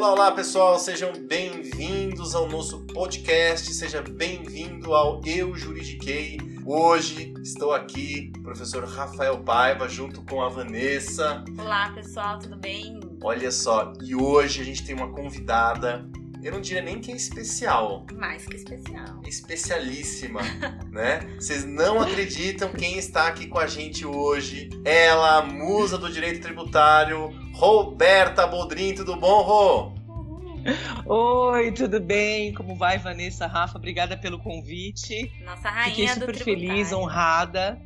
Olá, olá pessoal, sejam bem-vindos ao nosso podcast, seja bem-vindo ao Eu Juridiquei. Hoje estou aqui, professor Rafael Paiva, junto com a Vanessa. Olá pessoal, tudo bem? Olha só, e hoje a gente tem uma convidada eu não diria nem que é especial. Mais que especial. Especialíssima, né? Vocês não acreditam quem está aqui com a gente hoje. Ela, a musa do direito tributário, Roberta Bodrin. Tudo bom, Rô? Oi, tudo bem? Como vai, Vanessa, Rafa? Obrigada pelo convite. Nossa rainha Fiquei super feliz, honrada.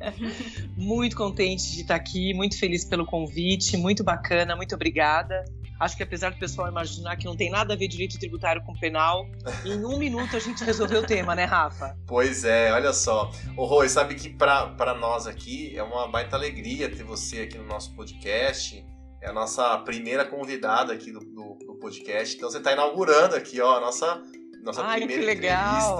muito contente de estar aqui, muito feliz pelo convite, muito bacana, muito obrigada. Acho que apesar do pessoal imaginar que não tem nada a ver direito tributário com penal, em um minuto a gente resolveu o tema, né, Rafa? Pois é, olha só. Ô, Rui, sabe que para nós aqui é uma baita alegria ter você aqui no nosso podcast. É a nossa primeira convidada aqui do, do, do podcast. Então você está inaugurando aqui, ó, a nossa, nossa Ai, primeira que legal.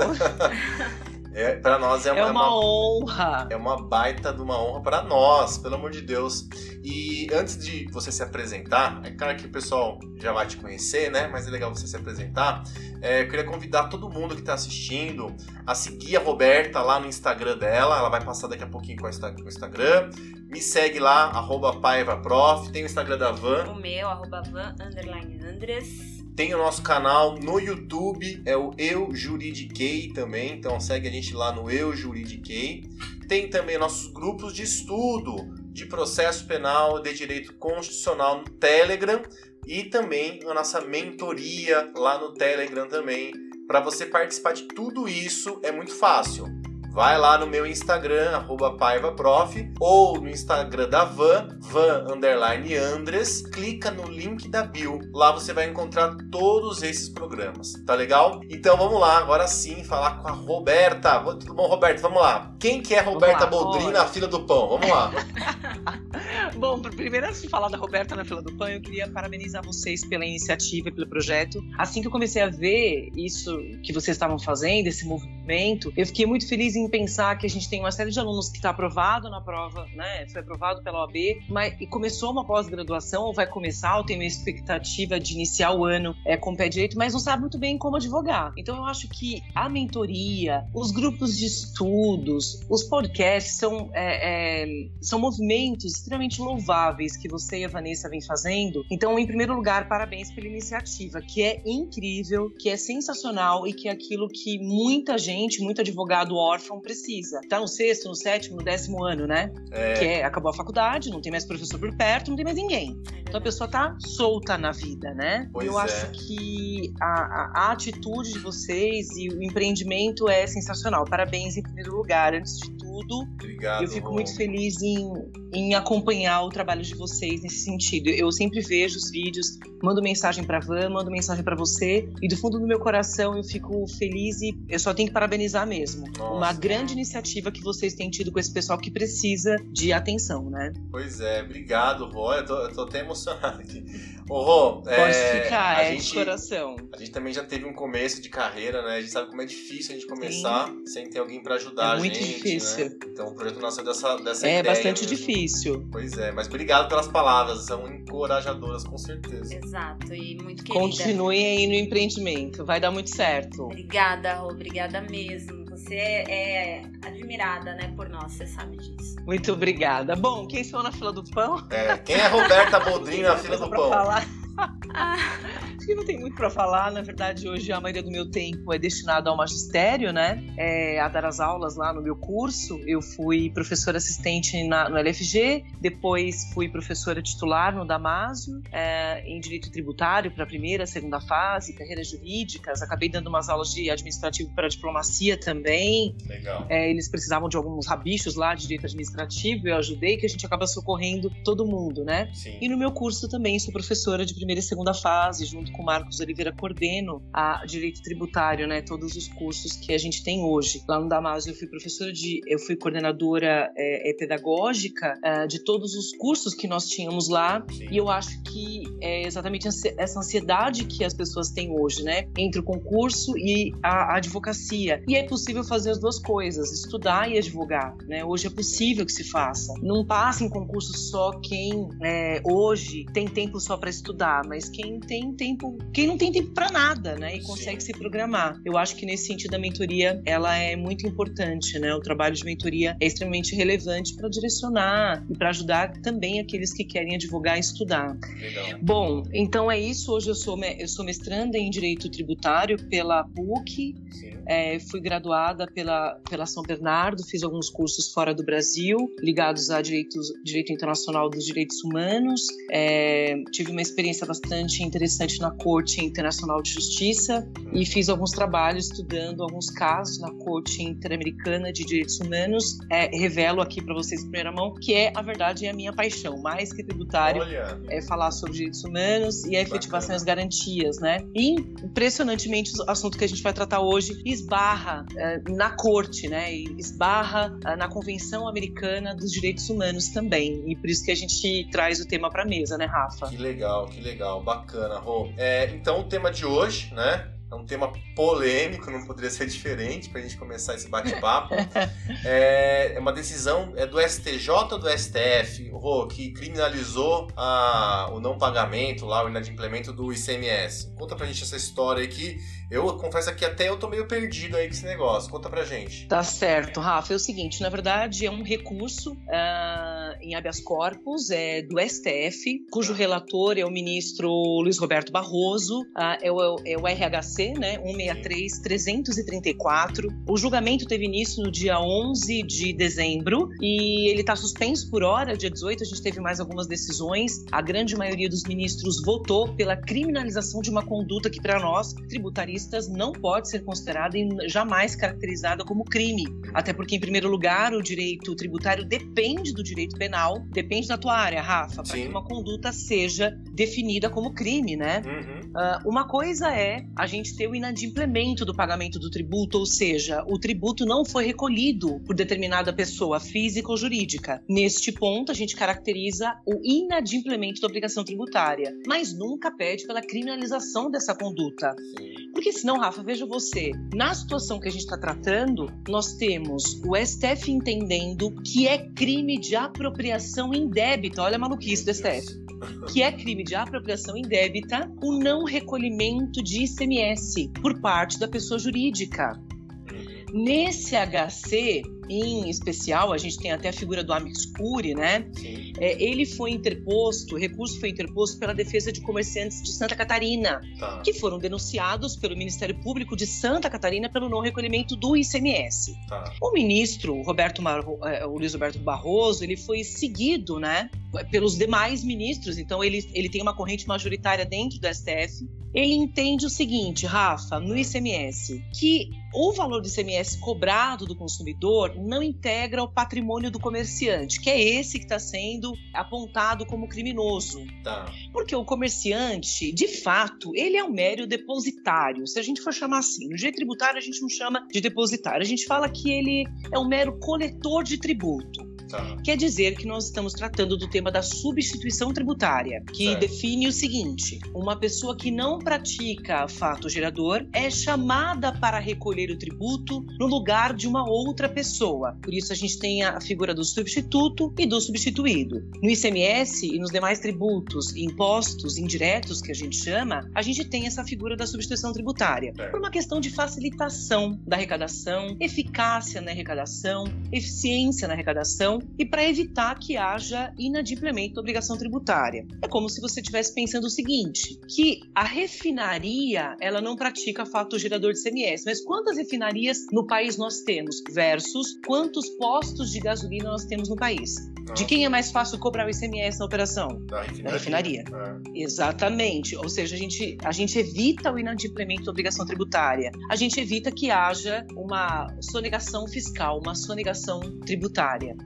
É, para nós é, é uma, é uma, honra. É uma baita de uma honra para nós, pelo amor de Deus. E antes de você se apresentar, é claro que o pessoal já vai te conhecer, né? Mas é legal você se apresentar. É, eu queria convidar todo mundo que está assistindo a seguir a Roberta lá no Instagram dela. Ela vai passar daqui a pouquinho com o Instagram. Me segue lá, arroba paivaprof. Tem o Instagram da Van. O meu, arroba van, underline Andres. Tem o nosso canal no YouTube, é o Eu Juridiquei também, então segue a gente lá no Eu Juridiquei. Tem também nossos grupos de estudo de processo penal de direito constitucional no Telegram e também a nossa mentoria lá no Telegram também. Para você participar de tudo isso é muito fácil vai lá no meu Instagram, arroba paivaprof, ou no Instagram da Van, Van underline Andres, clica no link da bio. Lá você vai encontrar todos esses programas, tá legal? Então vamos lá, agora sim, falar com a Roberta. Tudo bom, Roberta? Vamos lá. Quem que é Roberta Boldrin na fila do pão? Vamos lá. bom, primeiro antes de falar da Roberta na fila do pão, eu queria parabenizar vocês pela iniciativa e pelo projeto. Assim que eu comecei a ver isso que vocês estavam fazendo, esse movimento, eu fiquei muito feliz em em pensar que a gente tem uma série de alunos que está aprovado na prova, né? Foi aprovado pela OAB, mas e começou uma pós-graduação, ou vai começar, ou tem uma expectativa de iniciar o ano é, com o pé direito, mas não sabe muito bem como advogar. Então eu acho que a mentoria, os grupos de estudos, os podcasts são, é, é, são movimentos extremamente louváveis que você e a Vanessa vêm fazendo. Então, em primeiro lugar, parabéns pela iniciativa, que é incrível, que é sensacional e que é aquilo que muita gente, muito advogado órfão precisa. Tá no sexto, no sétimo, no décimo ano, né? É. Que é, acabou a faculdade, não tem mais professor por perto, não tem mais ninguém. Então a pessoa tá solta na vida, né? Pois eu é. acho que a, a, a, atitude de vocês e o empreendimento é sensacional. Parabéns em primeiro lugar, antes de tudo. Obrigado. Eu fico muito feliz em, em acompanhar o trabalho de vocês nesse sentido. Eu sempre vejo os vídeos, mando mensagem para Van, mando mensagem para você e do fundo do meu coração eu fico feliz e eu só tenho que parabenizar mesmo. Nossa. Uma grande iniciativa que vocês têm tido com esse pessoal que precisa de atenção, né? Pois é, obrigado, Rô. Eu tô, eu tô até emocionado aqui. Ô, Rô, Pode é, ficar, é gente, de coração. A gente também já teve um começo de carreira, né? A gente sabe como é difícil a gente começar Sim. sem ter alguém para ajudar é a muito gente. Muito difícil. Né? Então o projeto nasceu dessa, dessa é ideia. É bastante mesmo. difícil. Pois é, mas obrigado pelas palavras, são encorajadoras, com certeza. Exato, e muito querida. Continuem aí no empreendimento, vai dar muito certo. Obrigada, Rô, obrigada mesmo. Você é, admirada, né, por nós, você sabe disso. Muito obrigada. Bom, quem são na fila do pão? É, quem é Roberta Bodrin na fila do pão? Falar. Acho que não tem muito para falar. Na verdade, hoje a maioria do meu tempo é destinado ao magistério, né? É, a dar as aulas lá no meu curso. Eu fui professora assistente na, no LFG, depois fui professora titular no Damásio, é, em direito tributário para a primeira, segunda fase, carreiras jurídicas. Acabei dando umas aulas de administrativo para diplomacia também. Legal. É, eles precisavam de alguns rabichos lá de direito administrativo, eu ajudei, que a gente acaba socorrendo todo mundo, né? Sim. E no meu curso também sou professora de primeira e segunda fase, junto com o Marcos Oliveira, coordeno a direito tributário, né? Todos os cursos que a gente tem hoje. Lá no Damaso eu fui professora de, eu fui coordenadora é, é, pedagógica é, de todos os cursos que nós tínhamos lá. Sim. E eu acho que é exatamente essa ansiedade que as pessoas têm hoje, né? Entre o concurso e a, a advocacia. E é possível fazer as duas coisas, estudar e advogar, né? Hoje é possível que se faça. Não passa em concurso só quem é, hoje tem tempo só para estudar, mas quem tem tempo, quem não tem tempo para nada, né? E consegue Sim. se programar. Eu acho que nesse sentido a mentoria ela é muito importante, né? O trabalho de mentoria é extremamente relevante para direcionar e para ajudar também aqueles que querem advogar e estudar. Legal. Bom, então é isso. Hoje eu sou eu sou mestranda em direito tributário pela PUC. É, fui graduada pela, pela São Bernardo, fiz alguns cursos fora do Brasil, ligados a direito, direito internacional dos direitos humanos. É, tive uma experiência bastante interessante na Corte Internacional de Justiça e fiz alguns trabalhos estudando alguns casos na Corte Interamericana de Direitos Humanos. É, revelo aqui para vocês em primeira mão que é, a verdade, é a minha paixão, mais que tributário, Olha. é falar sobre direitos humanos e a efetivação das garantias, né? E, impressionantemente, o assunto que a gente vai tratar hoje esbarra uh, na corte, né? E esbarra uh, na Convenção Americana dos Direitos Humanos também. E por isso que a gente traz o tema para mesa, né, Rafa? Que legal, que legal, bacana, Rô. É, então, o tema de hoje, né? É um tema polêmico, não poderia ser diferente para a gente começar esse bate-papo. é, é, uma decisão é do STJ ou do STF, Rô, que criminalizou a, o não pagamento, lá, o inadimplemento do ICMS. Conta pra gente essa história aí que eu confesso que até eu tô meio perdido aí com esse negócio. Conta pra gente. Tá certo, Rafa. É o seguinte, na verdade, é um recurso uh, em habeas corpus é do STF, cujo tá. relator é o ministro Luiz Roberto Barroso, uh, é, o, é o RHC, né, 163-334. O julgamento teve início no dia 11 de dezembro e ele está suspenso por hora. Dia 18 a gente teve mais algumas decisões. A grande maioria dos ministros votou pela criminalização de uma conduta que, para nós, tributaria não pode ser considerada e jamais caracterizada como crime. Até porque, em primeiro lugar, o direito tributário depende do direito penal, depende da tua área, Rafa, para que uma conduta seja definida como crime, né? Uhum. Uh, uma coisa é a gente ter o inadimplemento do pagamento do tributo, ou seja, o tributo não foi recolhido por determinada pessoa, física ou jurídica. Neste ponto, a gente caracteriza o inadimplemento da obrigação tributária, mas nunca pede pela criminalização dessa conduta. Sim. Porque senão, Rafa, veja você, na situação que a gente está tratando, nós temos o STF entendendo que é crime de apropriação indébita, olha a maluquice do STF, que é crime de apropriação indébita o não recolhimento de ICMS por parte da pessoa jurídica. Nesse HC, em especial, a gente tem até a figura do amicus curiae, né? É, ele foi interposto, o recurso foi interposto pela defesa de comerciantes de Santa Catarina, tá. que foram denunciados pelo Ministério Público de Santa Catarina pelo não recolhimento do ICMS. Tá. O ministro Roberto Mar... É, o Luiz Roberto Barroso, ele foi seguido, né, pelos demais ministros. Então ele, ele tem uma corrente majoritária dentro do STF. Ele entende o seguinte, Rafa, no ICMS, que o valor do ICMS cobrado do consumidor não integra o patrimônio do comerciante, que é esse que está sendo apontado como criminoso. Tá. Porque o comerciante, de fato, ele é um mero depositário. Se a gente for chamar assim, no direito tributário a gente não chama de depositário, a gente fala que ele é um mero coletor de tributo. Tá. Quer dizer que nós estamos tratando do tema da substituição tributária, que certo. define o seguinte: uma pessoa que não pratica fato gerador é chamada para recolher o tributo no lugar de uma outra pessoa. Por isso a gente tem a figura do substituto e do substituído. No ICMS e nos demais tributos e impostos indiretos que a gente chama, a gente tem essa figura da substituição tributária. Por uma questão de facilitação da arrecadação, eficácia na arrecadação, eficiência na arrecadação e para evitar que haja inadimplemento da obrigação tributária. É como se você estivesse pensando o seguinte, que a refinaria, ela não pratica fato gerador de CMS, mas quantas refinarias no país nós temos versus quantos postos de gasolina nós temos no país? De quem é mais fácil cobrar o ICMS na operação? Da refinaria. Da refinaria. É. Exatamente. Ou seja, a gente, a gente evita o inadimplemento da obrigação tributária. A gente evita que haja uma sonegação fiscal, uma sonegação tributária.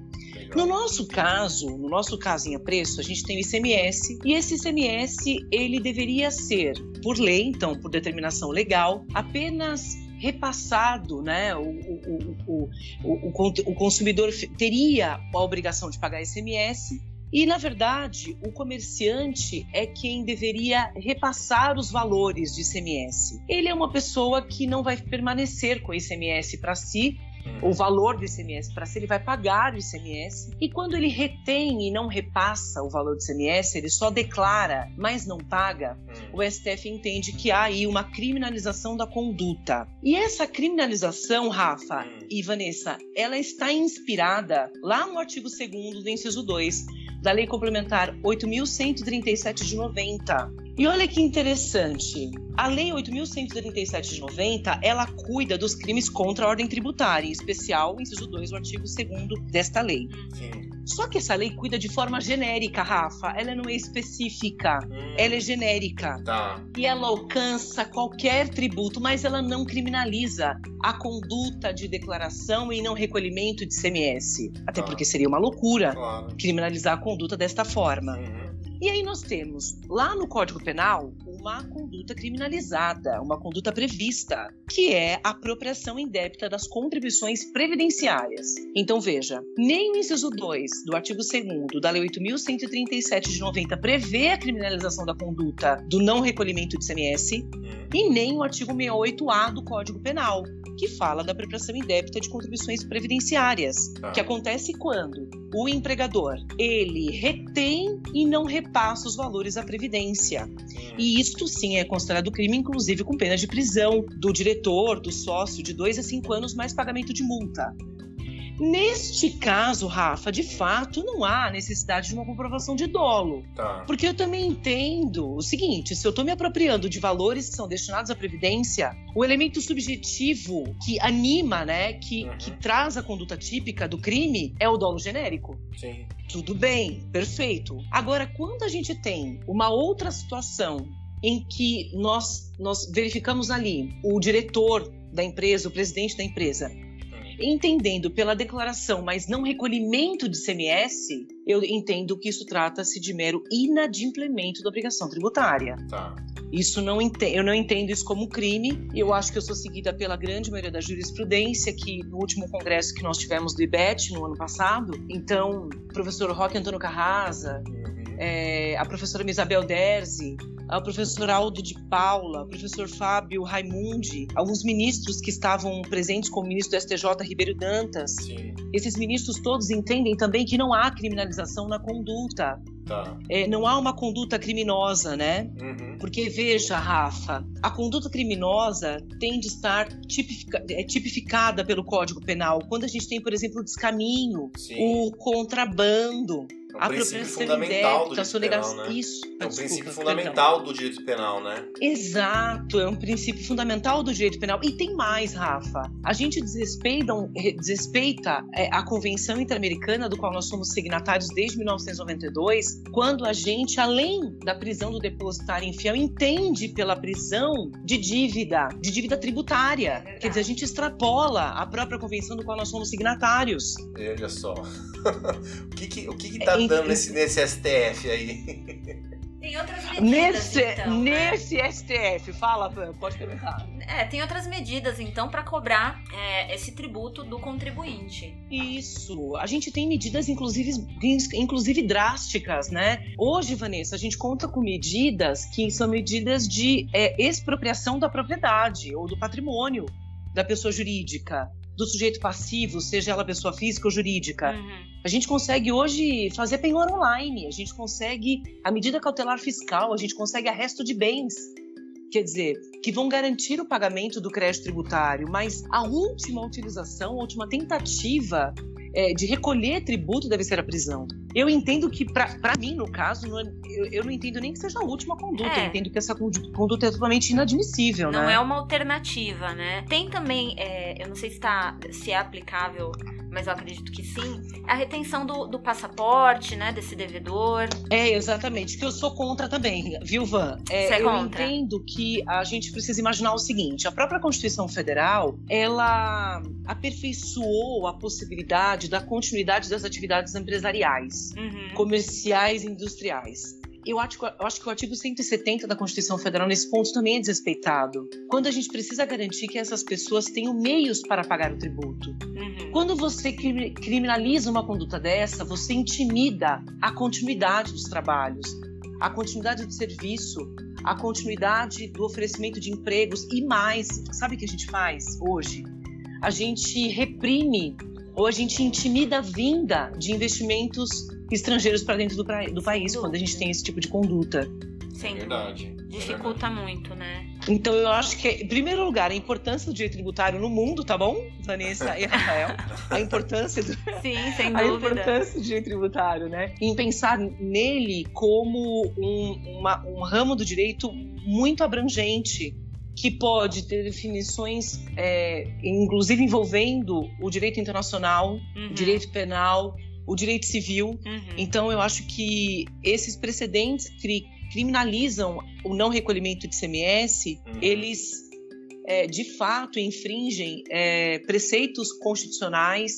No nosso caso, no nosso caso em apreço, a gente tem o ICMS e esse ICMS ele deveria ser, por lei, então por determinação legal, apenas repassado, né? O, o, o, o, consumidor teria a obrigação de pagar ICMS e, na verdade, o comerciante é quem deveria repassar os valores de ICMS. Ele é uma pessoa que não vai permanecer com ICMS para si, o valor do ICMS para si, ele vai pagar o ICMS. E quando ele retém e não repassa o valor do ICMS, ele só declara, mas não paga, hum. o STF entende que há aí uma criminalização da conduta. E essa criminalização, Rafa hum. e Vanessa, ela está inspirada lá no artigo 2 do inciso 2 da Lei Complementar 8.137 de 90. E olha que interessante, a Lei 8.137 de 90, ela cuida dos crimes contra a ordem tributária, em especial o inciso 2 do artigo 2 desta lei. Sim. Só que essa lei cuida de forma genérica, Rafa. Ela não é específica, hum. ela é genérica. Tá. E ela alcança qualquer tributo, mas ela não criminaliza a conduta de declaração e não recolhimento de CMS. Até tá. porque seria uma loucura claro. criminalizar a conduta desta forma. Uhum. E aí nós temos lá no Código Penal uma conduta criminalizada, uma conduta prevista, que é a apropriação indébita das contribuições previdenciárias. Então veja, nem o inciso 2 do artigo 2 da Lei 8.137 de 90 prevê a criminalização da conduta do não recolhimento de CMS, uhum. e nem o artigo 68A do Código Penal, que fala da apropriação indébita de contribuições previdenciárias, ah. que acontece quando o empregador ele retém e não repassa os valores à previdência. E isto sim é considerado crime, inclusive com pena de prisão do diretor, do sócio, de dois a cinco anos mais pagamento de multa. Neste caso, Rafa, de fato, não há necessidade de uma comprovação de dolo. Tá. Porque eu também entendo o seguinte: se eu estou me apropriando de valores que são destinados à Previdência, o elemento subjetivo que anima, né, que, uhum. que traz a conduta típica do crime é o dolo genérico. Sim. Tudo bem, perfeito. Agora, quando a gente tem uma outra situação em que nós, nós verificamos ali o diretor da empresa, o presidente da empresa, entendendo pela declaração, mas não recolhimento de CMS, eu entendo que isso trata-se de mero inadimplemento da obrigação tributária. Tá. Isso não eu não entendo isso como crime. Eu acho que eu sou seguida pela grande maioria da jurisprudência que no último congresso que nós tivemos do IBET no ano passado, então, professor Roque Antônio Carrasa, uhum. É, a professora Isabel Derzi, o professor Aldo de Paula, o professor Fábio Raimundi, alguns ministros que estavam presentes, como o ministro do STJ Ribeiro Dantas. Sim. Esses ministros todos entendem também que não há criminalização na conduta. Tá. É, não há uma conduta criminosa, né? Uhum. Porque, veja, Rafa, a conduta criminosa tem de estar tipifica, é, tipificada pelo Código Penal. Quando a gente tem, por exemplo, o descaminho, Sim. o contrabando, é um a princípio fundamental do direito penal, né? Isso. É um princípio fundamental perdão. do direito penal, né? Exato, é um princípio fundamental do direito penal. E tem mais, Rafa. A gente desrespeita, desrespeita é, a Convenção Interamericana, do qual nós somos signatários desde 1992, quando a gente, além da prisão do depositário infiel, entende pela prisão de dívida, de dívida tributária. É Quer dizer, a gente extrapola a própria convenção do qual nós somos signatários. Olha só. o que que, o que, que tá dando nesse, nesse STF aí? Tem outras medidas. Nesse, então, né? nesse né? STF, fala, pode perguntar. É, tem outras medidas, então, para cobrar é, esse tributo do contribuinte. Isso. A gente tem medidas, inclusive, inclusive drásticas, né? Hoje, Vanessa, a gente conta com medidas que são medidas de é, expropriação da propriedade ou do patrimônio da pessoa jurídica do sujeito passivo, seja ela pessoa física ou jurídica. Uhum. A gente consegue hoje fazer penhor online, a gente consegue a medida cautelar fiscal, a gente consegue arresto de bens. Quer dizer, que vão garantir o pagamento do crédito tributário, mas a última utilização, a última tentativa é, de recolher tributo deve ser a prisão. Eu entendo que, para mim, no caso, não, é, eu, eu, não entendo nem que seja a última conduta. É. Eu entendo que essa conduta é totalmente inadmissível, não né? é uma alternativa, né? Tem também, é, eu não sei se, tá, se é aplicável mas eu acredito que sim, é a retenção do, do passaporte, né, desse devedor. É, exatamente, que eu sou contra também, viu, Van? É, Você é eu contra? entendo que a gente precisa imaginar o seguinte, a própria Constituição Federal, ela aperfeiçoou a possibilidade da continuidade das atividades empresariais, Uhum. comerciais e industriais. Eu acho, eu acho que o artigo 170 da Constituição Federal, nesse ponto, também é desrespeitado. Quando a gente precisa garantir que essas pessoas tenham meios para pagar o tributo. Uhum. Quando você crimi- criminaliza uma conduta dessa, você intimida a continuidade dos trabalhos, a continuidade do serviço, a continuidade do oferecimento de empregos e mais. Sabe o que a gente faz hoje? A gente reprime ou a gente intimida a vinda de investimentos estrangeiros para dentro do, pra- do país quando a gente tem esse tipo de conduta. Sem dúvida. Verdade. Dificulta muito, né? Então eu acho que, em primeiro lugar, a importância do direito tributário no mundo, tá bom, Vanessa e Rafael? A importância do, Sim, sem a dúvida. importância do direito tributário, né? Em pensar nele como um, uma- um ramo do direito muito abrangente, que pode ter definições, é, inclusive envolvendo o direito internacional, Uhum. o direito penal, o direito civil. Uhum. Então, eu acho que esses precedentes que criminalizam o não recolhimento de CMS, Uhum. eles é, de fato infringem é, preceitos constitucionais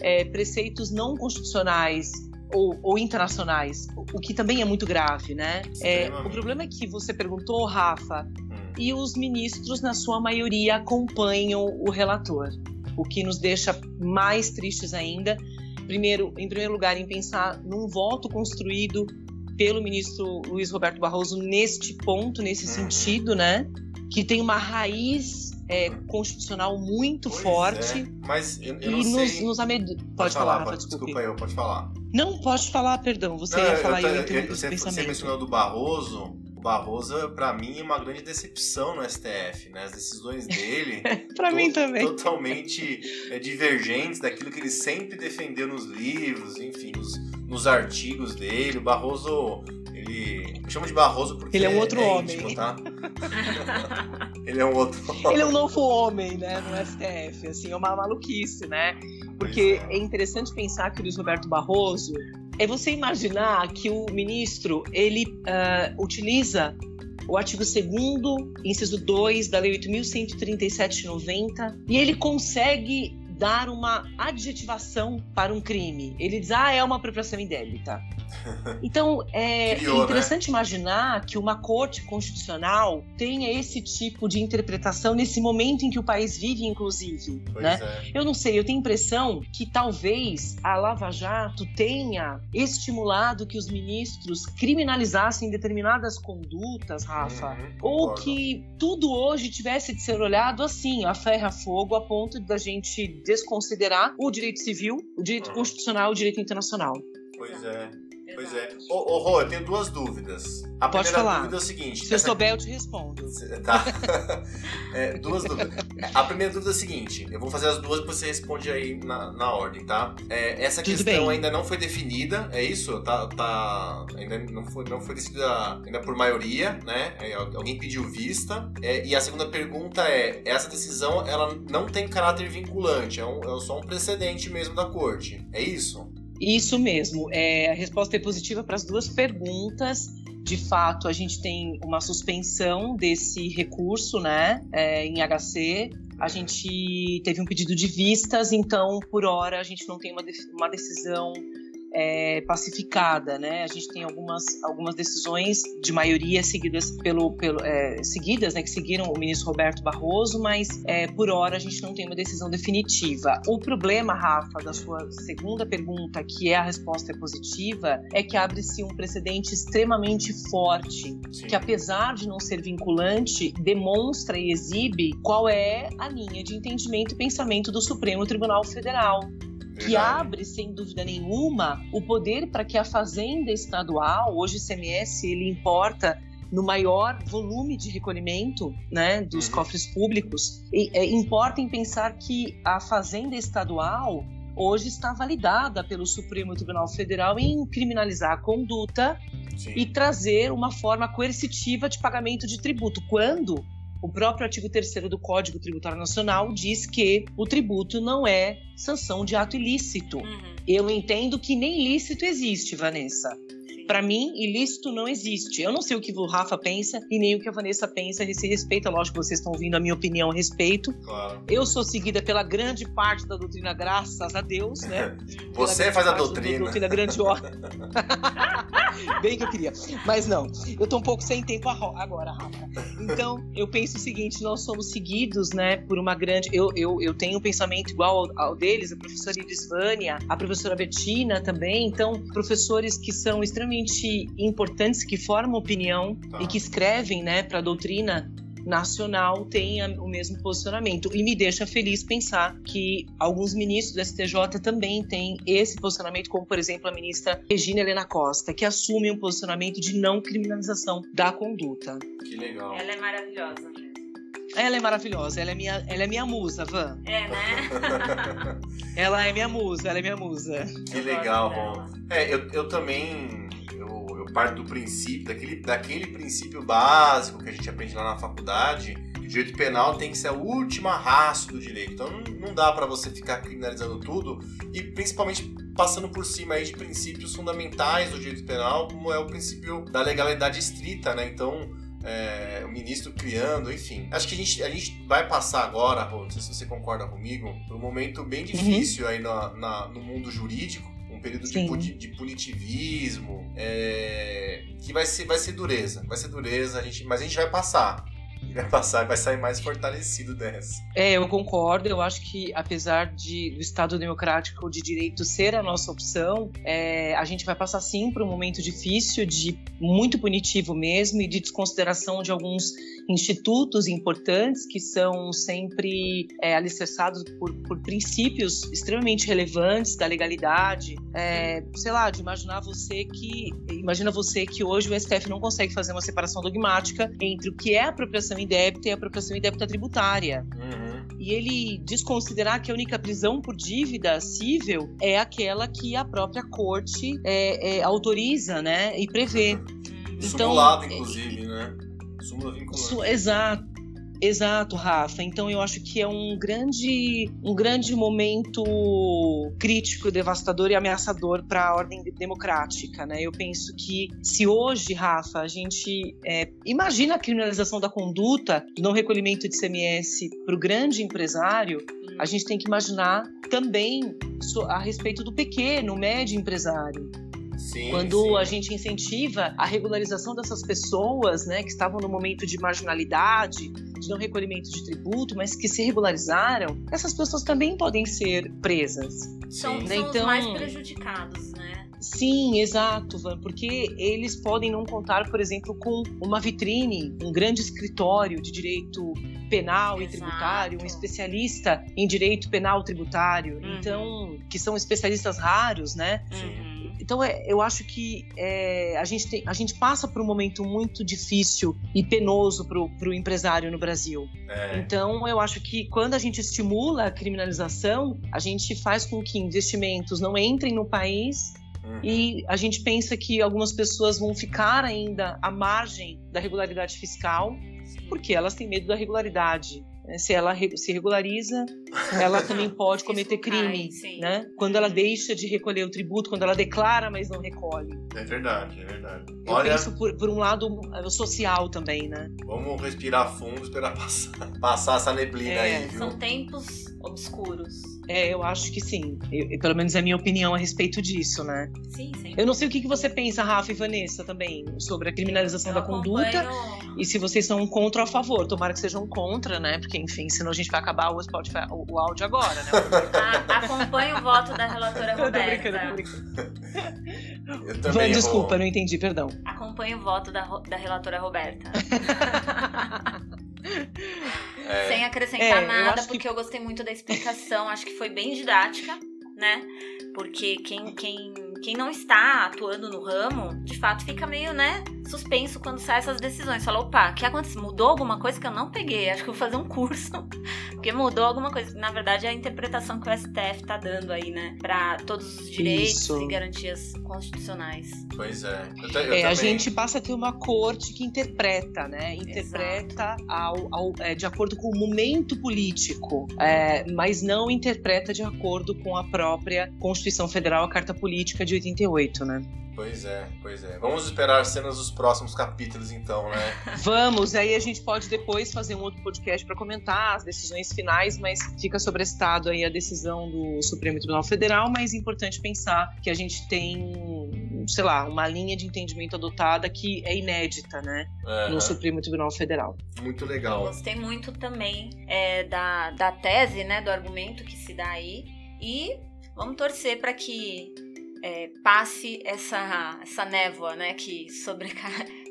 é, preceitos não constitucionais ou, ou internacionais, o, que também é muito grave, né? É, o problema é que você perguntou, Rafa, Hum. e os ministros, na sua maioria, acompanham o relator, o que nos deixa mais tristes ainda. Primeiro, em primeiro lugar, em pensar num voto construído pelo ministro Luiz Roberto Barroso neste ponto, nesse Uhum. sentido, né? Que tem uma raiz é, constitucional muito Pois forte é, Mas eu, eu e não nos, sei. nos amed... Pode, falar, Rafa, pode, desculpe. desculpa eu, pode falar. Não, pode falar, perdão. Você Não, ia eu falar e eu eu- interrompi o você, mencionou do Barroso. O Barroso, pra mim, é uma grande decepção no STF, né? As decisões dele to- mim também. totalmente é, divergentes daquilo que ele sempre defendeu nos livros, enfim, nos, nos artigos dele. O Barroso, ele. Eu chamo de Barroso porque Ele é um outro homem. íntimo, tá? ele é um outro homem. Ele é um novo homem, né, no STF, assim, é uma maluquice, né? Porque é. é interessante pensar que o Luiz Roberto Barroso é você imaginar que o ministro ele ah, utiliza o artigo 2 inciso 2 da Lei 8.137/90 e ele consegue dar uma adjetivação para um crime. Ele diz, ah, é uma apropriação indébita. Então, é Criou, né? interessante imaginar que uma corte constitucional tenha esse tipo de interpretação nesse momento em que o país vive, inclusive, Pois né? é. Eu não sei, eu tenho a impressão que talvez a Lava Jato tenha estimulado que os ministros criminalizassem determinadas condutas, Rafa. Uhum, Ou que tudo hoje tivesse de ser olhado assim, a ferro a fogo, a ponto da gente desconsiderar o direito civil, o direito Uhum. constitucional e o direito internacional. Pois é. Pois é. Ô, ô Rô, eu tenho duas dúvidas. A Pode primeira falar. dúvida é o seguinte. Se eu souber, eu te respondo. Tá. É, duas dúvidas. A primeira dúvida é a seguinte: eu vou fazer as duas e você responde aí na, na ordem, tá? É, essa Tudo questão bem. ainda não foi definida, é isso? Tá, tá, ainda não foi, não foi decidida ainda por maioria, né? É, alguém pediu vista. É, e a segunda pergunta é: essa decisão ela não tem caráter vinculante, é, um- é só um precedente mesmo da corte. É isso? Isso mesmo. É, a resposta é positiva para as duas perguntas. De fato, a gente tem uma suspensão desse recurso, né, é, em HC. A gente teve um pedido de vistas, então, por hora, a gente não tem uma, uma decisão é, pacificada, né? A gente tem algumas, algumas decisões de maioria seguidas pelo, pelo é, seguidas, né, que seguiram o ministro Roberto Barroso, mas é, por hora a gente não tem uma decisão definitiva. O problema, Rafa, da sua segunda pergunta, que é a resposta é positiva, é que abre-se um precedente extremamente forte Sim. que apesar de não ser vinculante, demonstra e exibe qual é a linha de entendimento e pensamento do Supremo Tribunal Federal, que abre, sem dúvida nenhuma, o poder para que a fazenda estadual, hoje o CMS, ele importa no maior volume de recolhimento né, dos Uhum. cofres públicos, e, é, importa em pensar que a fazenda estadual hoje está validada pelo Supremo Tribunal Federal em criminalizar a conduta Sim. e trazer uma forma coercitiva de pagamento de tributo, quando o próprio artigo 3 do Código Tributário Nacional diz que o tributo não é sanção de ato ilícito. Uhum. Eu entendo que nem lícito existe, Vanessa. Para mim, ilícito não existe. Eu não sei o que o Rafa pensa e nem o que a Vanessa pensa a esse respeito. É lógico que vocês estão ouvindo a minha opinião a respeito. Claro. Eu sou seguida pela grande parte da doutrina, graças a Deus, né? Você faz a doutrina. Da doutrina grandiosa. Bem que eu queria. Mas não, eu tô um pouco sem tempo agora, Rafa. Então, eu penso o seguinte: nós somos seguidos, né, por uma grande. Eu, eu, eu tenho um pensamento igual ao, ao deles, a professora Iris Vânia, a professora Bettina também. Então, professores que são extremamente extremamente importantes que formam opinião tá. e que escrevem né, para a doutrina nacional tenha o mesmo posicionamento. E me deixa feliz pensar que alguns ministros do STJ também têm esse posicionamento, como, por exemplo, a ministra Regina Helena Costa, que assume um posicionamento de não criminalização da conduta. Que legal. Ela é maravilhosa. Ela é maravilhosa, ela é minha, ela é minha musa, Van. É, né? ela é minha musa, ela é minha musa. Que legal, Ron. É, eu, eu também parte do princípio, daquele, daquele princípio básico que a gente aprende lá na faculdade, que o direito penal tem que ser a última raça do direito. Então não, não dá para você ficar criminalizando tudo e principalmente passando por cima aí de princípios fundamentais do direito penal, como é o princípio da legalidade estrita, né? Então, é, o ministro criando, enfim. Acho que a gente, a gente vai passar agora, não sei se você concorda comigo, por um momento bem uhum. difícil uhum. aí na, na, no mundo jurídico, um período de, de, punitivismo, é, que vai ser, vai ser dureza, vai ser dureza, a gente, mas a gente vai passar vai passar, vai sair mais fortalecido dessa. É, eu concordo. Eu acho que apesar de do Estado democrático de direito ser a nossa opção, é, a gente vai passar sim por um momento difícil, de muito punitivo mesmo e de desconsideração de alguns institutos importantes que são sempre é, alicerçados por, por, princípios extremamente relevantes da legalidade. É, sei lá, de imaginar você que imagina você que hoje o STF não consegue fazer uma separação dogmática entre o que é apropriação indébita e apropriação indébita tributária. Uhum. E ele desconsiderar que a única prisão por dívida cível é aquela que a própria corte é, é, autoriza, né, e prevê. Então, Simulado, inclusive, né? Súmula vinculante. Exato. Exato, Rafa. Então eu acho que é um grande, um grande momento crítico, devastador e ameaçador para a ordem democrática, né? Eu penso que se hoje, Rafa, a gente é, imagina a criminalização da conduta do não recolhimento de CMS para o grande empresário, a gente tem que imaginar também a respeito do pequeno, médio empresário. Sim, Quando sim. a gente incentiva a regularização dessas pessoas, né, que estavam no momento de marginalidade, de não recolhimento de tributo, mas que se regularizaram, essas pessoas também podem ser presas. São, né? são então, os mais prejudicados, né? Sim, exato, Van, porque eles podem não contar, por exemplo, com uma vitrine, um grande escritório de direito penal Exato. e tributário, um especialista em direito penal tributário, uhum. então que são especialistas raros, né? Uhum. Então, é, eu acho que é, a, gente tem, a gente passa por um momento muito difícil e penoso para o empresário no Brasil. É. Então, eu acho que quando a gente estimula a criminalização, a gente faz com que investimentos não entrem no país Uhum. E a gente pensa que algumas pessoas vão ficar ainda à margem da regularidade fiscal, porque elas têm medo da regularidade. Né? Se ela se regulariza, ela também pode cometer crime, né? Quando ela deixa de recolher o tributo, quando ela declara, mas não recolhe. É verdade, é verdade. Eu Olha, penso por, por um lado social também, né? Vamos respirar fundo, esperar passar, passar essa neblina é, aí, viu? São tempos obscuros. É, eu acho que sim. Eu, pelo menos é a minha opinião a respeito disso, né? Sim, sim. Eu não sei o que, que você pensa, Rafa e Vanessa, também, sobre a criminalização eu da conduta. E se vocês são contra ou a favor. Tomara que sejam contra, né? Porque, enfim, senão a gente vai acabar o, Spotify, o, o áudio agora, né? acompanhe o voto da relatora Roberta. Eu tô brincando, tô brincando. Eu também Van, desculpa, vou... não entendi, perdão. Acompanhe o voto da, da relatora Roberta. É... Sem acrescentar é, nada, eu porque que... eu gostei muito da explicação, acho que foi bem didática, né? Porque quem, quem, quem não está atuando no ramo, de fato fica meio, né, suspenso quando saem essas decisões. Fala, opa, o que aconteceu? Mudou alguma coisa que eu não peguei? Acho que eu vou fazer um curso. Porque mudou alguma coisa. Na verdade, é a interpretação que o STF tá dando aí, né? Pra todos os direitos Isso. e garantias constitucionais. Pois é. Eu, eu é a gente passa a ter uma corte que interpreta, né? Interpreta ao, ao, é, de acordo com o momento político, é, mas não interpreta de acordo com a própria Constituição Federal, a Carta Política de 88, né? Pois é, pois é. Vamos esperar cenas dos próximos capítulos, então, né? Vamos, aí a gente pode depois fazer um outro podcast para comentar as decisões finais, mas fica sobrestado aí a decisão do Supremo Tribunal Federal, mas é importante pensar que a gente tem, sei lá, uma linha de entendimento adotada que é inédita, né? Uhum. No Supremo Tribunal Federal. Muito legal. Eu gostei muito também é, da, da tese, né, do argumento que se dá aí. E vamos torcer para que é, passe essa, essa névoa, né, que, sobre,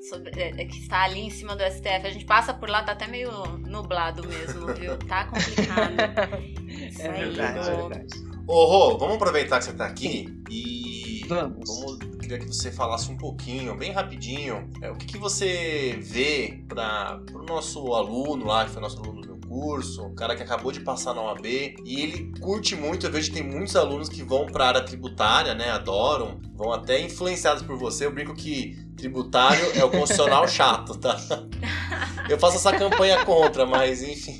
sobre é, que está ali em cima do STF. A gente passa por lá, tá até meio nublado mesmo, viu? Tá complicado. Isso é verdade, é verdade. Ô, Rô, vamos aproveitar que você tá aqui e vamos. vamos queria que você falasse um pouquinho, bem rapidinho, é, o que, que você vê para o nosso aluno lá, que foi nosso aluno curso, um cara que acabou de passar na OAB e ele curte muito. Eu vejo que tem muitos alunos que vão para a área tributária, né? Adoram, vão até influenciados por você. Eu brinco que tributário é o constitucional chato, tá? Eu faço essa campanha contra, mas enfim.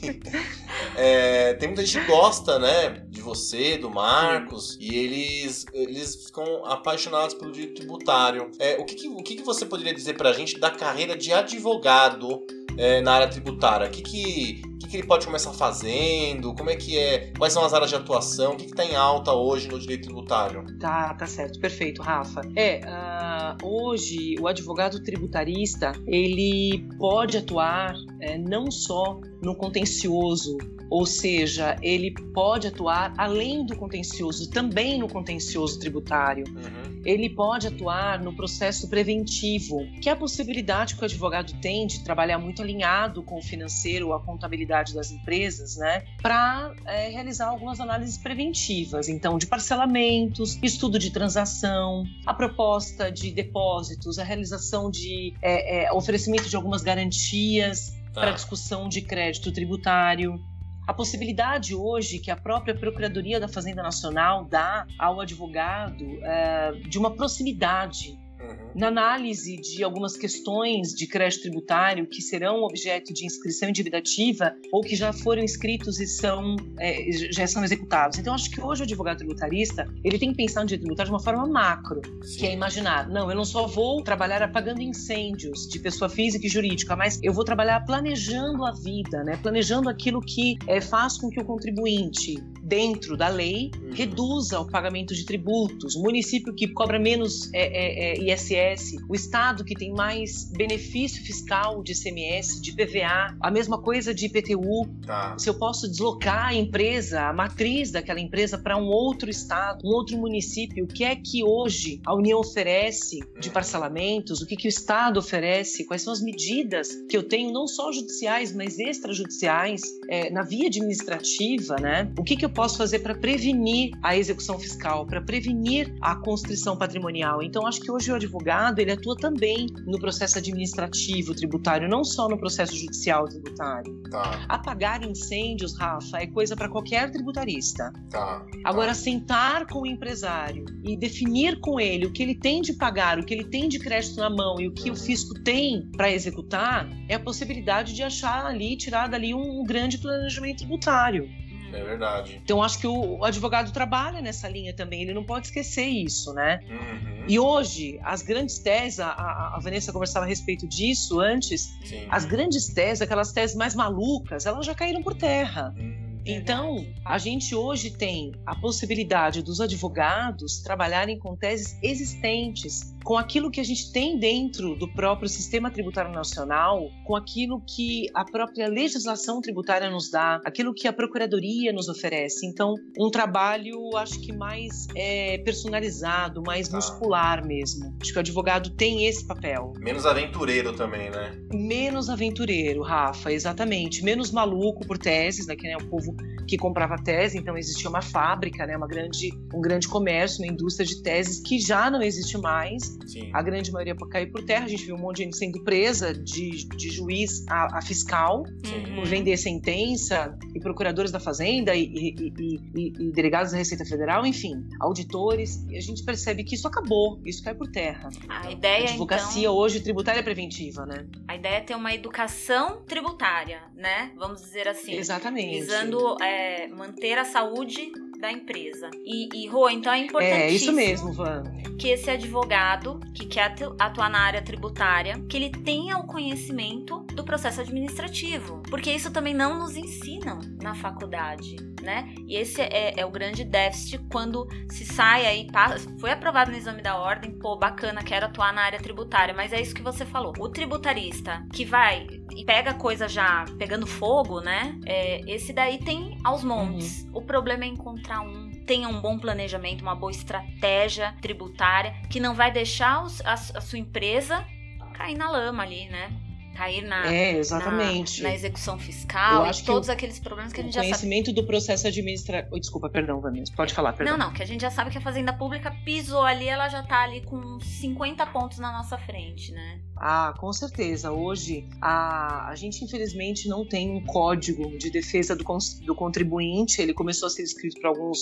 É, tem muita gente que gosta, né, de você, do Marcos, e eles, eles ficam apaixonados pelo direito tributário. É, o que, que, o que, que você poderia dizer pra gente da carreira de advogado é, na área tributária? O que, que, que, ele pode começar fazendo? Como é que é? Quais são as áreas de atuação? O que está em alta hoje no direito tributário? Tá, tá certo. Perfeito, Rafa. É, uh, hoje o advogado tributarista, ele pode atuar é, não só no contencioso, ou seja, ele pode atuar além do contencioso, também no contencioso tributário. Uhum. Ele pode atuar no processo preventivo, que é a possibilidade que o advogado tem de trabalhar muito alinhado com o financeiro, a contabilidade das empresas, né, para é, realizar algumas análises preventivas, então de parcelamentos, estudo de transação, a proposta de depósitos, a realização de é, é, oferecimento de algumas garantias tá. para discussão de crédito tributário. A possibilidade hoje que a própria Procuradoria da Fazenda Nacional dá ao advogado é, de uma proximidade Uhum. Na análise de algumas questões de crédito tributário que serão objeto de inscrição individativa ou que já foram inscritos e são, é, já são executados. Então, acho que hoje o advogado tributarista ele tem que pensar no direito tributário de uma forma macro, Sim. que é imaginar, não, eu não só vou trabalhar apagando incêndios de pessoa física e jurídica, mas eu vou trabalhar planejando a vida, né? planejando aquilo que é, faz com que o contribuinte dentro da lei, uhum. reduza o pagamento de tributos. O município que cobra menos é, é, ISS, o estado que tem mais benefício fiscal de CMS, de PVA, a mesma coisa de IPTU. Tá. Se eu posso deslocar a empresa, a matriz daquela empresa para um outro estado, um outro município, o que é que hoje a União oferece de uhum. parcelamentos, o que, que o Estado oferece, quais são as medidas que eu tenho, não só judiciais, mas extrajudiciais, é, na via administrativa, né? O que, que eu posso fazer para prevenir a execução fiscal, para prevenir a constrição patrimonial. Então, acho que hoje o advogado ele atua também no processo administrativo tributário, não só no processo judicial tributário. Tá. Apagar incêndios, Rafa, é coisa para qualquer tributarista. Tá. Agora, tá. sentar com o empresário e definir com ele o que ele tem de pagar, o que ele tem de crédito na mão e o que uhum. o fisco tem para executar, é a possibilidade de achar ali, tirar dali um, um grande planejamento tributário. É verdade. Então acho que o, advogado trabalha nessa linha também, ele não pode esquecer isso, né? Uhum. E hoje, as grandes teses, a, a, a, Vanessa conversava a respeito disso antes, Sim. as grandes teses, aquelas teses mais malucas, elas já caíram por terra. Uhum. Então, a gente hoje tem a possibilidade dos advogados trabalharem com teses existentes, com aquilo que a gente tem dentro do próprio sistema tributário nacional, com aquilo que a própria legislação tributária nos dá, aquilo que a procuradoria nos oferece. Então, um trabalho, acho que mais é, personalizado, mais tá. muscular mesmo. Acho que o advogado tem esse papel. Menos aventureiro também, né? Menos aventureiro, Rafa, exatamente. Menos maluco por teses, né? Que né, o povo que comprava tese, então existia uma fábrica, né, uma grande, um grande comércio, uma indústria de teses que já não existe mais. Sim. A grande maioria caiu por terra. A gente viu um monte de gente sendo presa de, de juiz a, a fiscal Sim. por vender sentença e procuradores da Fazenda e, e- e- e- e delegados da Receita Federal, enfim, auditores. E a gente percebe que isso acabou, isso cai por terra. A A ideia, advocacia então, hoje tributária é preventiva, né? a ideia é ter uma educação tributária, né? Vamos dizer assim. Exatamente. Visando é, manter a saúde da empresa. E, e Rô, então é importantíssimo É, isso mesmo, Van. que esse advogado que quer atu- atuar na área tributária, que ele tenha o conhecimento do processo administrativo, porque isso também não nos ensinam na faculdade, né? E esse é, é o grande déficit quando se sai aí, pa- foi aprovado no exame da ordem, pô, bacana, quero atuar na área tributária, mas é isso que você falou. O tributarista que vai e pega a coisa já pegando fogo, né? É, esse daí tem aos montes. O problema é encontrar um tenha um bom planejamento, uma boa estratégia tributária que não vai deixar os- a, a sua empresa cair na lama ali, né? Cair na, É, na, exatamente. na execução Eu fiscal e todos o- aqueles problemas que a o gente já sabe. conhecimento do processo administrativo. Oh, desculpa, perdão, Vanessa. Pode falar, perdão. Não, não, que a gente já sabe que a Fazenda Pública pisou ali, ela já tá ali com 50 pontos na nossa frente, né? Ah, com certeza. Hoje, a, a gente infelizmente não tem um código de defesa do, do contribuinte. Ele começou a ser escrito para alguns,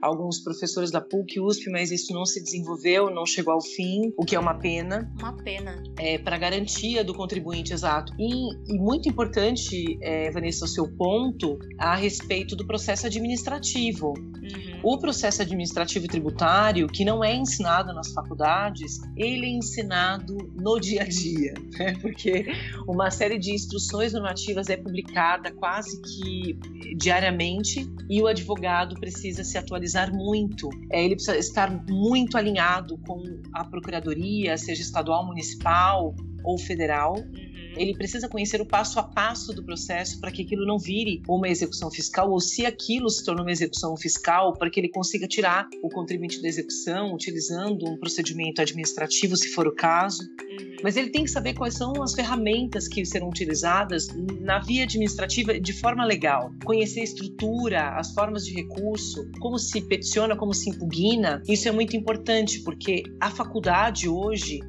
alguns professores da PUC USP, mas isso não se desenvolveu, não chegou ao fim, o que é uma pena. Uma pena. É, para garantia do contribuinte, exato. E, e muito importante, é, Vanessa, o seu ponto a respeito do processo administrativo. Uhum. O processo administrativo tributário, que não é ensinado nas faculdades, ele é ensinado no dia a dia, né? porque uma série de instruções normativas é publicada quase que diariamente e o advogado precisa se atualizar muito. É, ele precisa estar muito alinhado com a procuradoria, seja estadual, municipal ou federal. Uhum. Ele precisa conhecer o passo a passo do processo para que aquilo não vire uma execução fiscal, ou se aquilo se tornou uma execução fiscal, para que ele consiga tirar o contribuinte da execução, utilizando um procedimento administrativo, se for o caso. Uhum. Mas ele tem que saber quais são as ferramentas que serão utilizadas na via administrativa de forma legal. Conhecer a estrutura, as formas de recurso, como se peticiona, como se impugna. Isso é muito importante, porque a faculdade hoje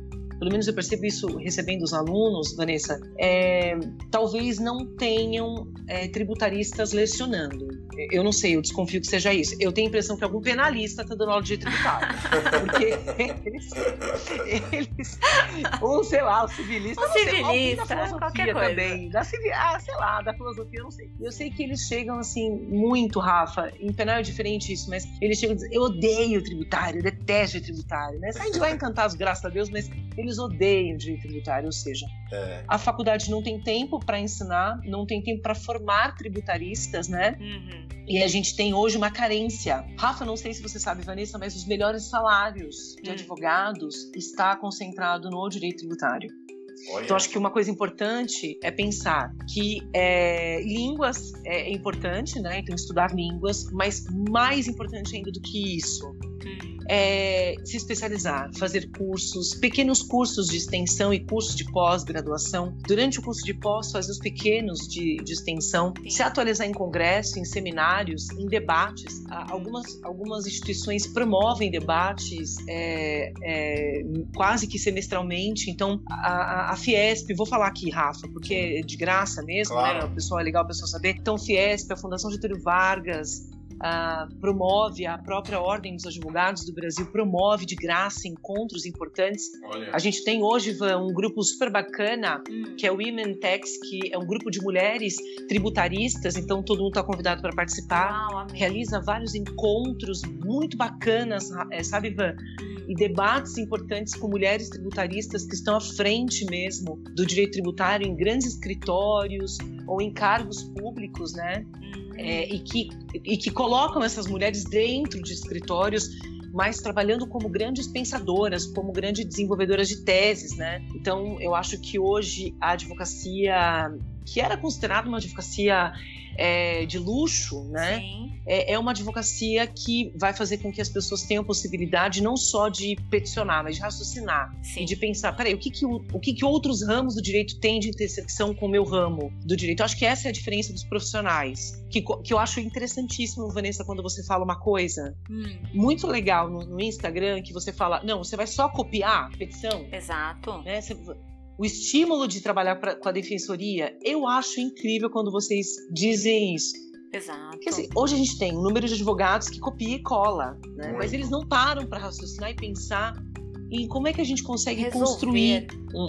pelo menos eu percebo isso recebendo os alunos, Vanessa, é, talvez não tenham é, tributaristas lecionando. Eu não sei, eu desconfio que seja isso. Eu tenho a impressão que algum penalista está dando aula de tributário. Porque eles, eles. Ou sei lá, o civilista. Um não sei, civilista, da filosofia qualquer coisa. também. Da civil, ah, sei lá, da filosofia, eu não sei. Eu sei que eles chegam assim, muito, Rafa. Em penal é diferente isso, mas eles chegam e dizem: eu odeio tributário, eu detesto tributário. Né? Saem de lá encantados, graças a Deus, mas eles odeiam o direito tributário, ou seja, É. a faculdade não tem tempo para ensinar, não tem tempo para formar tributaristas, né? Uhum. E a gente tem hoje uma carência. Rafa, não sei se você sabe, Vanessa, mas os melhores salários de Hum. advogados está concentrado no direito tributário. Olha. Então, acho que uma coisa importante é pensar que é, línguas é importante, né? Então, estudar línguas, mas mais importante ainda do que isso Uhum. É se especializar, fazer cursos, pequenos cursos de extensão e cursos de pós-graduação. Durante o curso de pós, fazer os pequenos de, de extensão, Sim. se atualizar em congresso, em seminários, em debates. Algumas, algumas instituições promovem debates é, é, quase que semestralmente. Então, a, a- a Fiesp, vou falar aqui, Rafa, porque é de graça mesmo, Claro. né? O pessoal é legal o pessoal saber. Então, Fiesp, a Fundação Getúlio Vargas, ah, promove, a própria Ordem dos Advogados do Brasil promove de graça encontros importantes. Olha. A gente tem hoje Ivan, um grupo super bacana Uhum. que é o Women Tax, que é um grupo de mulheres tributaristas, então todo mundo está convidado para participar. Uau. Realiza vários encontros muito bacanas, eh, sabe, Ivan? Uhum. E debates importantes com mulheres tributaristas que estão à frente mesmo do direito tributário em grandes escritórios ou em cargos públicos, né? Uhum. É, e, que, e que colocam essas mulheres dentro de escritórios, mas trabalhando como grandes pensadoras, como grandes desenvolvedoras de teses, né? Então, eu acho que hoje a advocacia que era considerada uma advocacia é, de luxo, né? Sim. É, é, uma advocacia que vai fazer com que as pessoas tenham possibilidade não só de peticionar, mas de raciocinar Sim. e de pensar, peraí, o que que, o, que que outros ramos do direito têm de intersecção com o meu ramo do direito? Eu acho que essa é a diferença dos profissionais, que, que eu acho interessantíssimo, Vanessa, quando você fala uma coisa Hum, muito legal no, no Instagram, que você fala, não, você vai só copiar a petição, exato. né? Você- o estímulo de trabalhar pra, com a defensoria, eu acho incrível quando vocês dizem isso. Exato. Porque assim, hoje a gente tem um número de advogados que copia e cola, né? Muito. mas eles não param para raciocinar e pensar em como é que a gente consegue Resolver. construir um,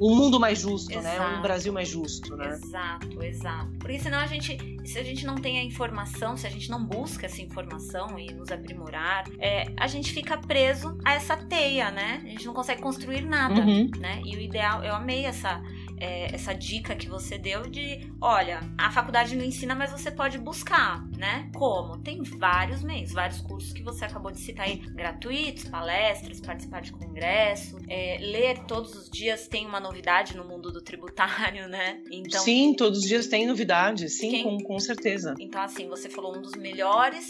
um mundo mais justo, né? Exato. Um Brasil mais justo, né? Exato, exato. Porque senão a gente, se a gente não tem a informação, se a gente não busca essa informação e nos aprimorar, é, a gente fica preso a essa teia, né? A gente não consegue construir nada, Uhum. né? E o ideal, eu amei essa, é, essa dica que você deu de, olha, a faculdade não ensina, mas você pode buscar, né? Como? Tem vários meios, vários cursos que você acabou de citar aí, gratuitos, palestras, participar de congresso, é, ler todos os dias tem uma novidade no mundo do tributário, né? Então, sim, todos os dias tem novidade, sim, Quem- com, com certeza. então assim, você falou um dos melhores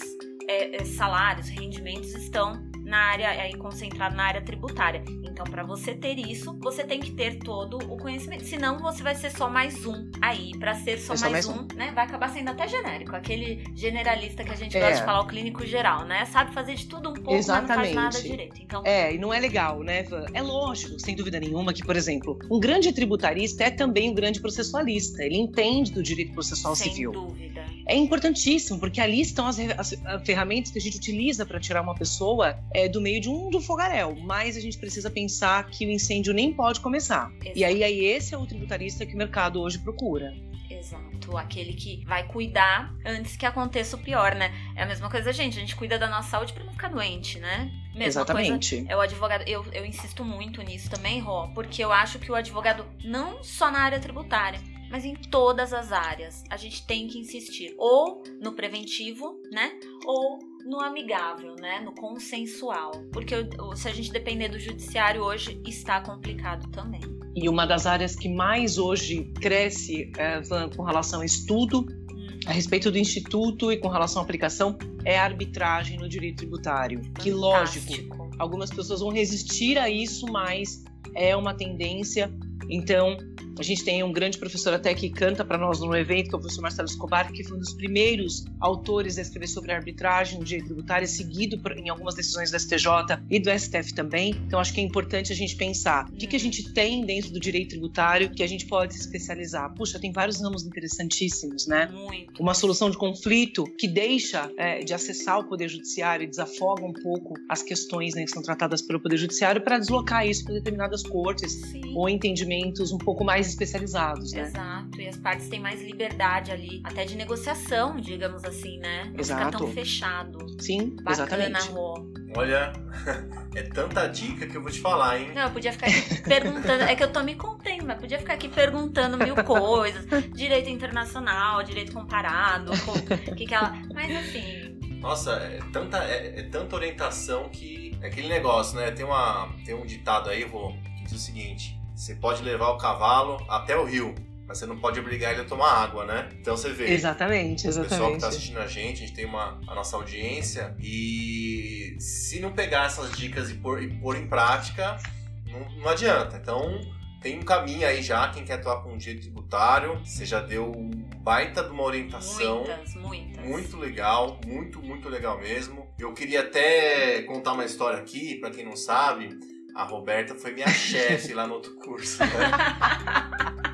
é, é, salários, rendimentos estão na área aí concentrado na área tributária. Então, para você ter isso, você tem que ter todo o conhecimento. Senão, você vai ser só mais um aí. Para ser só, É mais, mais um, né? Vai acabar sendo até genérico. Aquele generalista que a gente É. gosta de falar, o clínico geral, né? Sabe fazer de tudo um pouco, mas não faz Exatamente. nada direito. Então, É, e não é legal, né, Van? É lógico, sem dúvida nenhuma, que, por exemplo, um grande tributarista é também um grande processualista. Ele entende do direito processual sem civil. dúvida. É importantíssimo, porque ali estão as, as- as ferramentas que a gente utiliza para tirar uma pessoa é, do meio de um do fogaréu. Mas a gente precisa pensar que o incêndio nem pode começar. E aí, aí esse é o tributarista que o mercado hoje procura. Exato, aquele que vai cuidar antes que aconteça o pior, né? É a mesma coisa, gente. A gente cuida da nossa saúde pra não ficar doente, né? Mesma Exatamente. coisa é o advogado. Eu, eu insisto muito nisso também, Ró, porque eu acho que o advogado, não só na área tributária, mas em todas as áreas, a gente tem que insistir ou no preventivo, né? Ou no amigável, né? No consensual. Porque se a gente depender do judiciário hoje, está complicado também. E uma das áreas que mais hoje cresce é, com relação a estudo Hum, a respeito do instituto e com relação à aplicação é a arbitragem no direito tributário. Que lógico, fantástico. algumas pessoas vão resistir a isso, mas é uma tendência. Então, a gente tem um grande professor até que canta para nós no evento, que é o professor Marcelo Escobar, que foi um dos primeiros autores a escrever sobre arbitragem no direito tributário, seguido por, em algumas decisões do STJ e do STF também. Então, acho que é importante a gente pensar o que, que a gente tem dentro do direito tributário que a gente pode se especializar. Puxa, tem vários ramos interessantíssimos, né? Muito. uma solução de conflito que deixa é, de acessar o Poder Judiciário e desafoga um pouco as questões né, que são tratadas pelo Poder Judiciário para deslocar isso para determinadas cortes Sim. ou entendimentos um pouco mais especializados, né? Exato, e as partes têm mais liberdade ali, até de negociação, digamos assim, né? Não fica Exato. tão fechado. Sim, Bacana, exatamente. Rô. Olha, é tanta dica que eu vou te falar, hein? Não, eu podia ficar aqui perguntando, é que eu tô me contendo, mas podia ficar aqui perguntando mil coisas, direito internacional, direito comparado, com- o que que ela... Mas assim, Nossa, é tanta, é, é tanta orientação que. É aquele negócio, né? Tem, uma, tem um ditado aí, Rô, que diz o seguinte: você pode levar o cavalo até o rio, mas você não pode obrigar ele a tomar água, né? Então você vê. Exatamente, O pessoal que tá exatamente. assistindo a gente, a gente tem uma, a nossa audiência e se não pegar essas dicas e pôr, e pôr em prática, não, não adianta. Então tem um caminho aí já, quem quer atuar com direito tributário, você já deu um baita de uma orientação. muitas, muitas. Muito legal, muito, muito legal mesmo. Eu queria até contar uma história aqui, pra quem não sabe, a Roberta foi minha chefe lá no outro curso, né?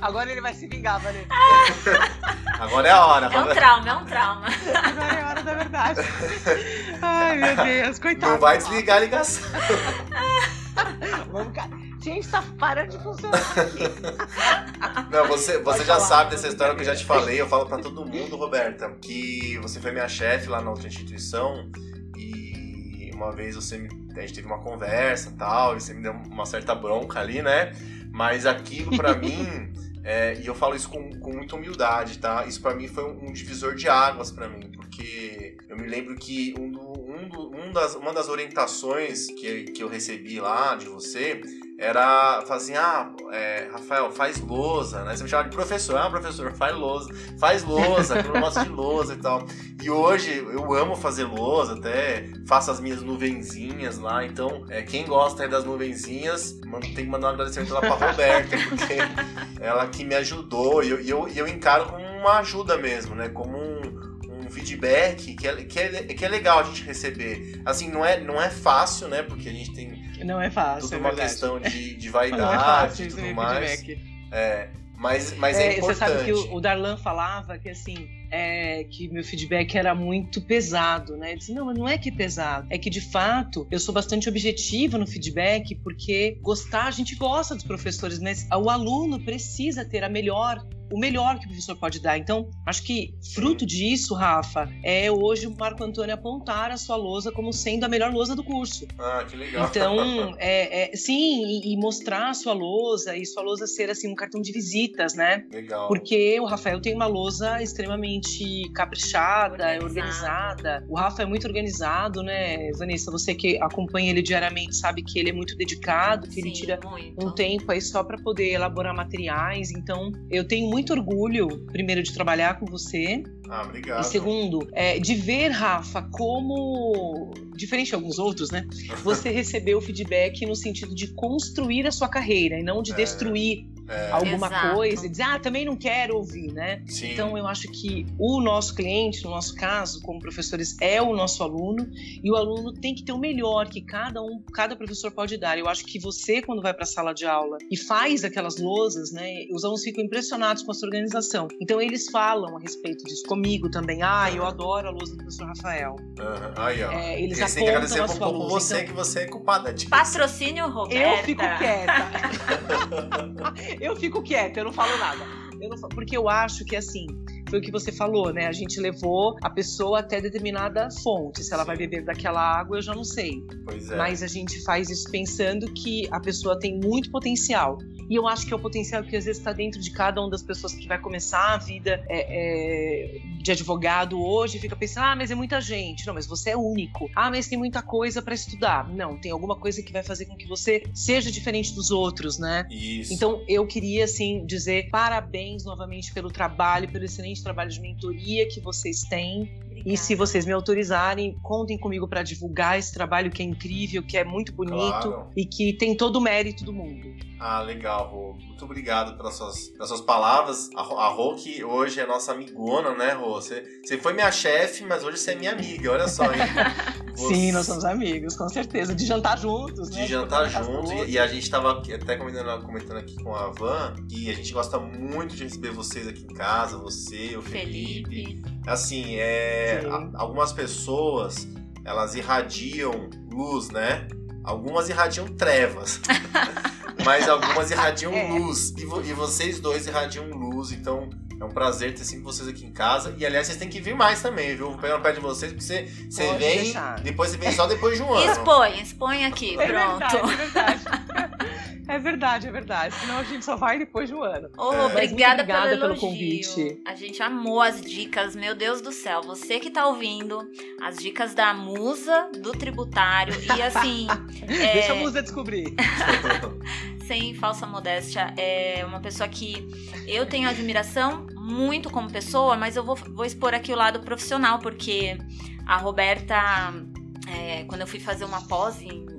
Agora ele vai se vingar, Vanessa. Agora é a hora. É um trauma, é um trauma. Agora é a hora da verdade. Ai, meu Deus, coitado. Não vai desligar a ligação. Vamos, cara. Gente, tá parando de funcionar aqui. Não, você, você já falar, sabe dessa história que eu já te falei, eu falo pra todo mundo, Roberta, que você foi minha chefe lá na outra instituição e uma vez você me, a gente teve uma conversa e tal, e você me deu uma certa bronca ali, né? Mas aquilo pra mim, é, e eu falo isso com, com muita humildade, tá? Isso pra mim foi um, um divisor de águas pra mim, porque eu me lembro que um, do- um, do, um das, uma das orientações que, que eu recebi lá de você era falar assim, ah, é, Rafael, faz lousa, né? Você me chamava de professor, ah, professor, faz lousa, faz lousa, eu gosto de lousa e tal. E hoje eu amo fazer lousa, até faço as minhas nuvenzinhas lá, então é, quem gosta das nuvenzinhas, tem que mandar um agradecimento lá pra Roberta, porque ela que me ajudou, e eu, eu, eu encaro como uma ajuda mesmo, né? Como um, um feedback que é, que, é, que é legal a gente receber. Assim, não é, não é fácil, né? Porque a gente tem não é fácil. Tudo é uma verdade. questão de, de vaidade e é tudo mais. É, mas, mas é, é importante. Você sabe que o, o Darlan falava que assim, é, que meu feedback era muito pesado, né? Eu disse, não, mas não é que é pesado, é que de fato eu sou bastante objetiva no feedback, porque gostar, a gente gosta dos professores, mas o aluno precisa ter a melhor o melhor que o professor pode dar. Então, acho que fruto disso, Rafa, é hoje o Marco Antônio apontar a sua lousa como sendo a melhor lousa do curso. Ah, que legal. Então, é, é sim, e, e, mostrar a sua lousa e sua lousa ser assim um cartão de visitas, né? Legal. Porque o Rafael tem uma lousa extremamente caprichada, organizada. organizada. O Rafa é muito organizado, né, Vanessa? Você que acompanha ele diariamente sabe que ele é muito dedicado, que sim, ele tira muito. um tempo aí só para poder elaborar materiais. Então, eu tenho muito muito orgulho, primeiro, de trabalhar com você. Ah, obrigado. E segundo, é, de ver, Rafa, como, diferente de alguns outros, né? Você recebeu feedback no sentido de construir a sua carreira e não de é. destruir é. alguma Exato. coisa e dizer, ah, também não quero ouvir, né? Sim. Então eu acho que o nosso cliente, no nosso caso, como professores, é o nosso aluno e o aluno tem que ter o melhor que cada um, cada professor pode dar. Eu acho que você, quando vai para a sala de aula e faz aquelas lousas, né, os alunos ficam impressionados com a sua organização. Então eles falam a respeito disso comigo também. Ah, eu adoro a lousa do professor Rafael. Uhum. Aí, ó. É, eles Esse apontam a sua um você então... que você é culpada disso. Patrocínio Roberta. Eu fico quieta. eu fico quieta, eu não falo nada. Eu não, porque eu acho que assim, foi o que você falou, né? A gente levou a pessoa até determinada fonte. Se ela vai beber daquela água, eu já não sei. Pois é. Mas a gente faz isso pensando que a pessoa tem muito potencial. E eu acho que é o potencial que às vezes está dentro de cada uma das pessoas que vai começar a vida é, é, de advogado hoje, fica pensando, ah, mas é muita gente. Não, mas você é único. Ah, mas tem muita coisa para estudar. Não, tem alguma coisa que vai fazer com que você seja diferente dos outros, né? Isso. Então eu queria, assim, dizer parabéns novamente pelo trabalho, pelo excelente trabalho de mentoria que vocês têm. Obrigada. E se vocês me autorizarem, contem comigo para divulgar esse trabalho que é incrível, que é muito bonito claro. e que tem todo o mérito do mundo. Ah, legal, Rô. Muito obrigado pelas suas, pelas suas palavras. A, a Rô, que hoje é nossa amigona, né, Rô? Você, você foi minha chefe, mas hoje você é minha amiga, olha só. Você... Sim, nós somos amigos, com certeza. De jantar juntos, né? De jantar juntos. E, e, a gente tava até comentando, comentando aqui com a Van que a gente gosta muito de receber vocês aqui em casa, você, o Felipe. Felipe. Assim, é, a, algumas pessoas, elas irradiam luz, né? Algumas irradiam trevas. mas algumas irradiam é. luz. E, vo e, vocês dois irradiam luz, então é um prazer ter sempre vocês aqui em casa. E aliás, vocês têm que vir mais também, viu? Vou pegar no pé de vocês, porque você, você vem. Deixar. Depois você vem só depois de um ano. Expõe, expõe aqui, é pronto. Verdade, é verdade. É verdade, é verdade. Senão a gente só vai depois de um ano. Oh, é. obrigada, obrigada pelo, pelo convite. A gente amou as dicas, meu Deus do céu. Você que tá ouvindo, as dicas da musa do tributário. E assim. é... Deixa a musa descobrir. Sem falsa modéstia, é uma pessoa que eu tenho admiração muito como pessoa, mas eu vou, vou expor aqui o lado profissional, porque a Roberta, é, quando eu fui fazer uma pós em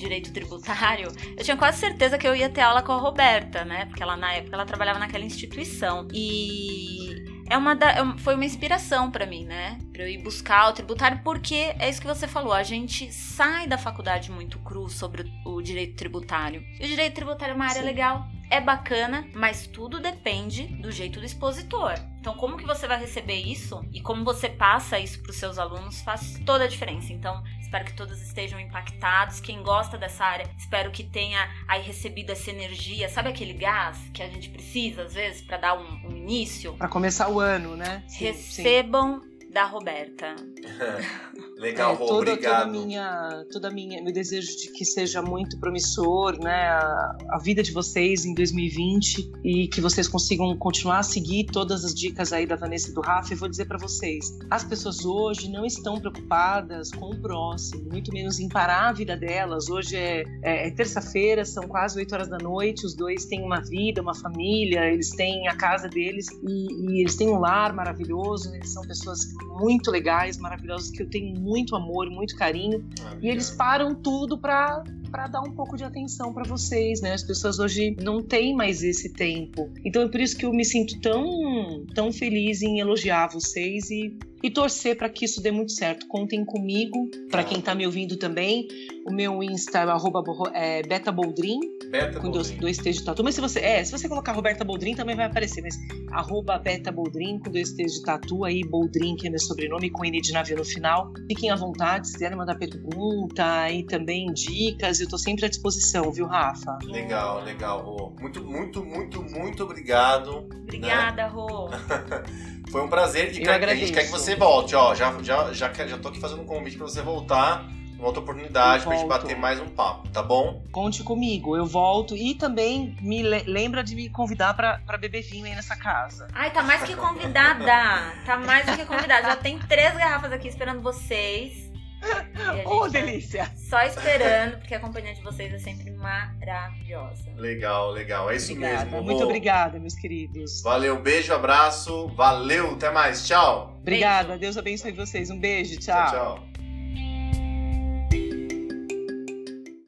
direito tributário, eu tinha quase certeza que eu ia ter aula com a Roberta, né? Porque ela na época ela trabalhava naquela instituição. E é uma da, é foi uma inspiração para mim, né? Para eu ir buscar o tributário, porque é isso que você falou, a gente sai da faculdade muito cru sobre o, o direito tributário. E o direito tributário é uma área Sim. legal, é bacana, mas tudo depende do jeito do expositor. Então, como que você vai receber isso e como você passa isso para os seus alunos faz toda a diferença. Então, espero que todos estejam impactados. Quem gosta dessa área, espero que tenha aí recebido essa energia, sabe aquele gás que a gente precisa às vezes para dar um, um início? Para começar o ano, né? Sim, Recebam sim da Roberta. Legal, é, Rô, toda, obrigado. Toda minha, toda minha, meu desejo de que seja muito promissor, né, a, a, vida de vocês em 2020 e que vocês consigam continuar a seguir todas as dicas aí da Vanessa e do Rafa. E vou dizer para vocês, as pessoas hoje não estão preocupadas com o próximo, muito menos em parar a vida delas. Hoje é, é, é terça-feira, são quase 8 horas da noite, os dois têm uma vida, uma família, eles têm a casa deles e, e eles têm um lar maravilhoso, eles são pessoas muito legais, maravilhosas, que eu tenho muito amor, muito carinho. Ah, e eles param tudo para para dar um pouco de atenção para vocês, né? As pessoas hoje não têm mais esse tempo. Então é por isso que eu me sinto tão tão feliz em elogiar vocês e e torcer para que isso dê muito certo. Contem comigo, para quem está me ouvindo também. O meu Insta é, arroba, é betaboldrin, Beta com dois, dois T's de tatu. Mas se você, é, se você colocar Roberta Boldrin também vai aparecer, mas arroba betaboldrin com dois T's de tatu, aí Boldrin, que é meu sobrenome, com N de navio no final. Fiquem à vontade, se quiserem mandar pergunta e também dicas, eu estou sempre à disposição, viu, Rafa? Legal, legal, Rô. Muito, muito, muito, muito obrigado. Obrigada, né? Rô. Foi um prazer e a gente quer que você volte, ó. Já, já, já, já tô aqui fazendo um convite para você voltar uma outra oportunidade pra gente bater mais um papo, tá bom? Conte comigo, eu volto e também me lembra de me convidar pra, pra beber vinho aí nessa casa. Ai, tá mais que convidada. tá mais do que convidada. Já tem três garrafas aqui esperando vocês. Ô, oh, delícia! Só esperando, porque a companhia de vocês é sempre maravilhosa. Legal, legal. É isso obrigada. mesmo. Muito obrigada, meus queridos. Valeu, beijo, abraço. Valeu, até mais. Tchau. Obrigada, beijo. Deus abençoe vocês. Um beijo, tchau. Tchau, tchau.